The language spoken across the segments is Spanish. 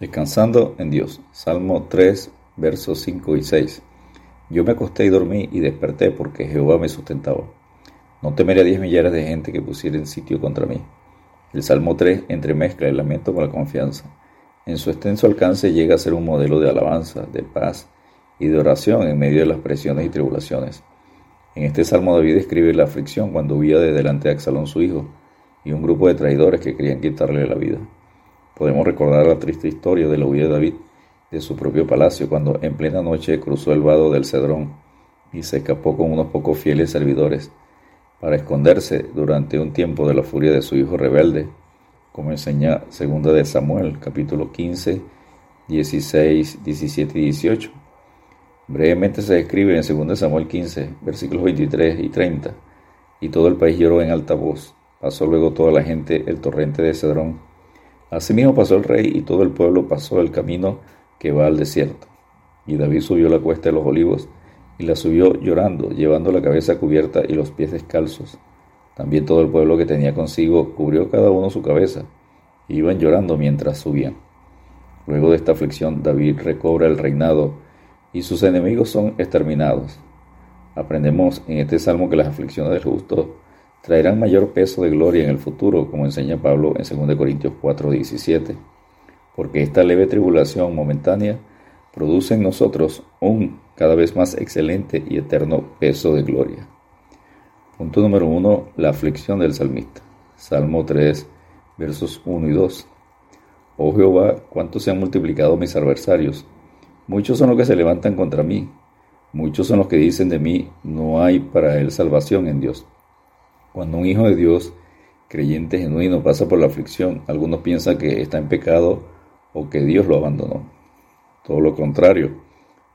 Descansando en Dios. Salmo 3, versos 5 y 6. Yo me acosté y dormí y desperté porque Jehová me sustentaba. No temeré a diez millares de gente que pusieren sitio contra mí. El Salmo 3 entremezcla el lamento con la confianza. En su extenso alcance llega a ser un modelo de alabanza, de paz y de oración en medio de las presiones y tribulaciones. En este Salmo David describe la aflicción cuando huía de delante de Axalón su hijo y un grupo de traidores que querían quitarle la vida. Podemos recordar la triste historia de la huida de David de su propio palacio cuando en plena noche cruzó el vado del Cedrón y se escapó con unos pocos fieles servidores para esconderse durante un tiempo de la furia de su hijo rebelde, como enseña segunda de Samuel, capítulo 15, 16, 17 y 18. Brevemente se describe en 2 Samuel 15, versículos 23 y 30, y todo el país lloró en alta voz. Pasó luego toda la gente el torrente de Cedrón Asimismo pasó el rey y todo el pueblo pasó el camino que va al desierto. Y David subió la cuesta de los olivos y la subió llorando, llevando la cabeza cubierta y los pies descalzos. También todo el pueblo que tenía consigo cubrió cada uno su cabeza, y iban llorando mientras subían. Luego de esta aflicción, David recobra el reinado y sus enemigos son exterminados. Aprendemos en este salmo que las aflicciones del justo traerán mayor peso de gloria en el futuro, como enseña Pablo en 2 Corintios 4:17, porque esta leve tribulación momentánea produce en nosotros un cada vez más excelente y eterno peso de gloria. Punto número 1. La aflicción del salmista. Salmo 3, versos 1 y 2. Oh Jehová, cuánto se han multiplicado mis adversarios. Muchos son los que se levantan contra mí. Muchos son los que dicen de mí, no hay para él salvación en Dios. Cuando un hijo de Dios, creyente genuino, pasa por la aflicción, algunos piensan que está en pecado o que Dios lo abandonó. Todo lo contrario,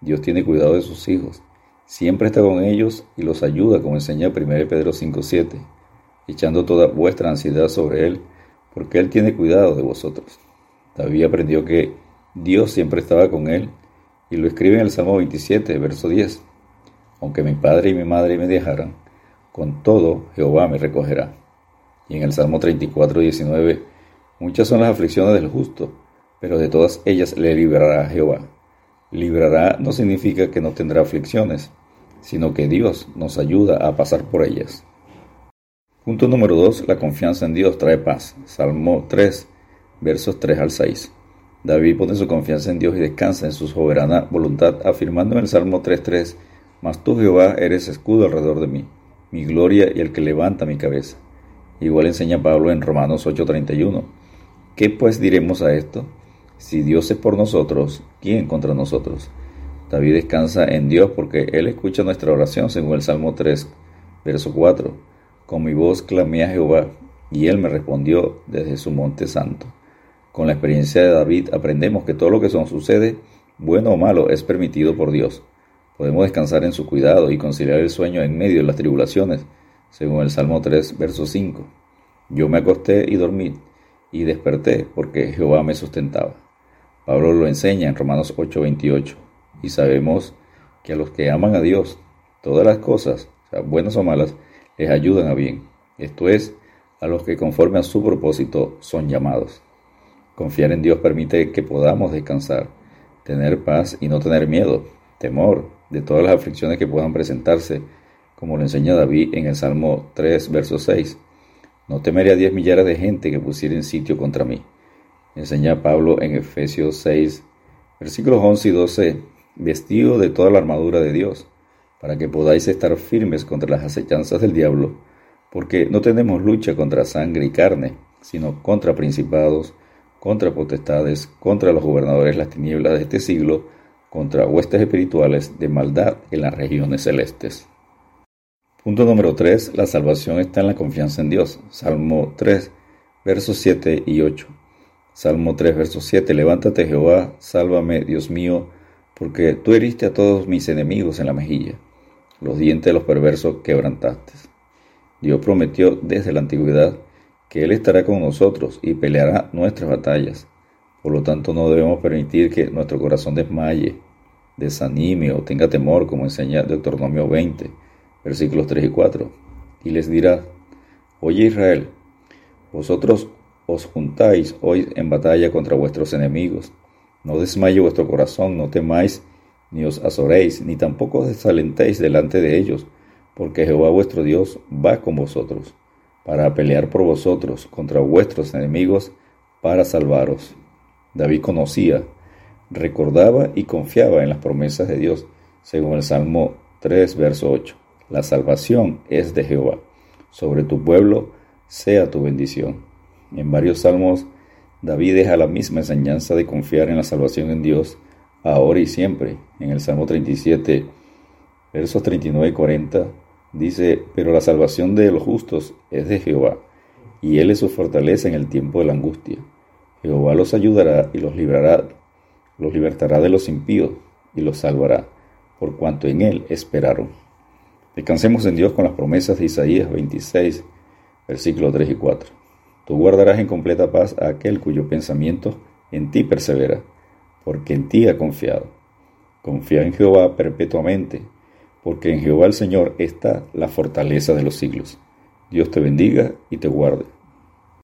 Dios tiene cuidado de sus hijos. Siempre está con ellos y los ayuda, como enseña 1 Pedro 5.7, echando toda vuestra ansiedad sobre Él, porque Él tiene cuidado de vosotros. David aprendió que Dios siempre estaba con Él y lo escribe en el Salmo 27, verso 10. Aunque mi padre y mi madre me dejaran, con todo Jehová me recogerá. Y en el Salmo 34, 19, muchas son las aflicciones del justo, pero de todas ellas le librará Jehová. Librará no significa que no tendrá aflicciones, sino que Dios nos ayuda a pasar por ellas. Punto número 2. La confianza en Dios trae paz. Salmo 3, versos 3 al 6. David pone su confianza en Dios y descansa en su soberana voluntad, afirmando en el Salmo 3.3, Mas tú Jehová eres escudo alrededor de mí mi gloria y el que levanta mi cabeza. Igual enseña Pablo en Romanos 8:31. ¿Qué pues diremos a esto? Si Dios es por nosotros, ¿quién contra nosotros? David descansa en Dios porque Él escucha nuestra oración según el Salmo 3, verso 4. Con mi voz clamé a Jehová y Él me respondió desde su monte santo. Con la experiencia de David aprendemos que todo lo que nos sucede, bueno o malo, es permitido por Dios. Podemos descansar en su cuidado y conciliar el sueño en medio de las tribulaciones, según el Salmo 3, verso 5. Yo me acosté y dormí, y desperté, porque Jehová me sustentaba. Pablo lo enseña en Romanos 8, 28, y sabemos que a los que aman a Dios, todas las cosas, buenas o malas, les ayudan a bien. Esto es, a los que conforme a su propósito son llamados. Confiar en Dios permite que podamos descansar, tener paz y no tener miedo, temor, de todas las aflicciones que puedan presentarse, como lo enseña David en el Salmo 3, verso 6. No temeré a diez millares de gente que pusieren sitio contra mí. Enseña Pablo en Efesios 6, versículos 11 y 12, vestido de toda la armadura de Dios, para que podáis estar firmes contra las acechanzas del diablo, porque no tenemos lucha contra sangre y carne, sino contra principados, contra potestades, contra los gobernadores las tinieblas de este siglo, contra huestes espirituales de maldad en las regiones celestes. Punto número 3. La salvación está en la confianza en Dios. Salmo 3, versos 7 y 8. Salmo 3, verso 7. Levántate Jehová, sálvame, Dios mío, porque tú heriste a todos mis enemigos en la mejilla. Los dientes de los perversos quebrantaste. Dios prometió desde la antigüedad que Él estará con nosotros y peleará nuestras batallas. Por lo tanto, no debemos permitir que nuestro corazón desmaye, desanime o tenga temor, como enseña Deuteronomio 20, versículos 3 y 4. Y les dirá, Oye Israel, vosotros os juntáis hoy en batalla contra vuestros enemigos, No desmaye vuestro corazón, no temáis, ni os azoréis, ni tampoco os desalentéis delante de ellos, porque Jehová vuestro Dios va con vosotros, para pelear por vosotros contra vuestros enemigos, para salvaros. David conocía, recordaba y confiaba en las promesas de Dios, según el Salmo 3, verso 8. La salvación es de Jehová. Sobre tu pueblo sea tu bendición. En varios salmos, David deja la misma enseñanza de confiar en la salvación en Dios, ahora y siempre. En el Salmo 37, versos 39 y 40, dice, pero la salvación de los justos es de Jehová, y Él es su fortaleza en el tiempo de la angustia. Jehová los ayudará y los librará, los libertará de los impíos y los salvará, por cuanto en Él esperaron. Descansemos en Dios con las promesas de Isaías 26, versículos 3 y 4. Tú guardarás en completa paz a aquel cuyo pensamiento en ti persevera, porque en ti ha confiado. Confía en Jehová perpetuamente, porque en Jehová el Señor está la fortaleza de los siglos. Dios te bendiga y te guarde.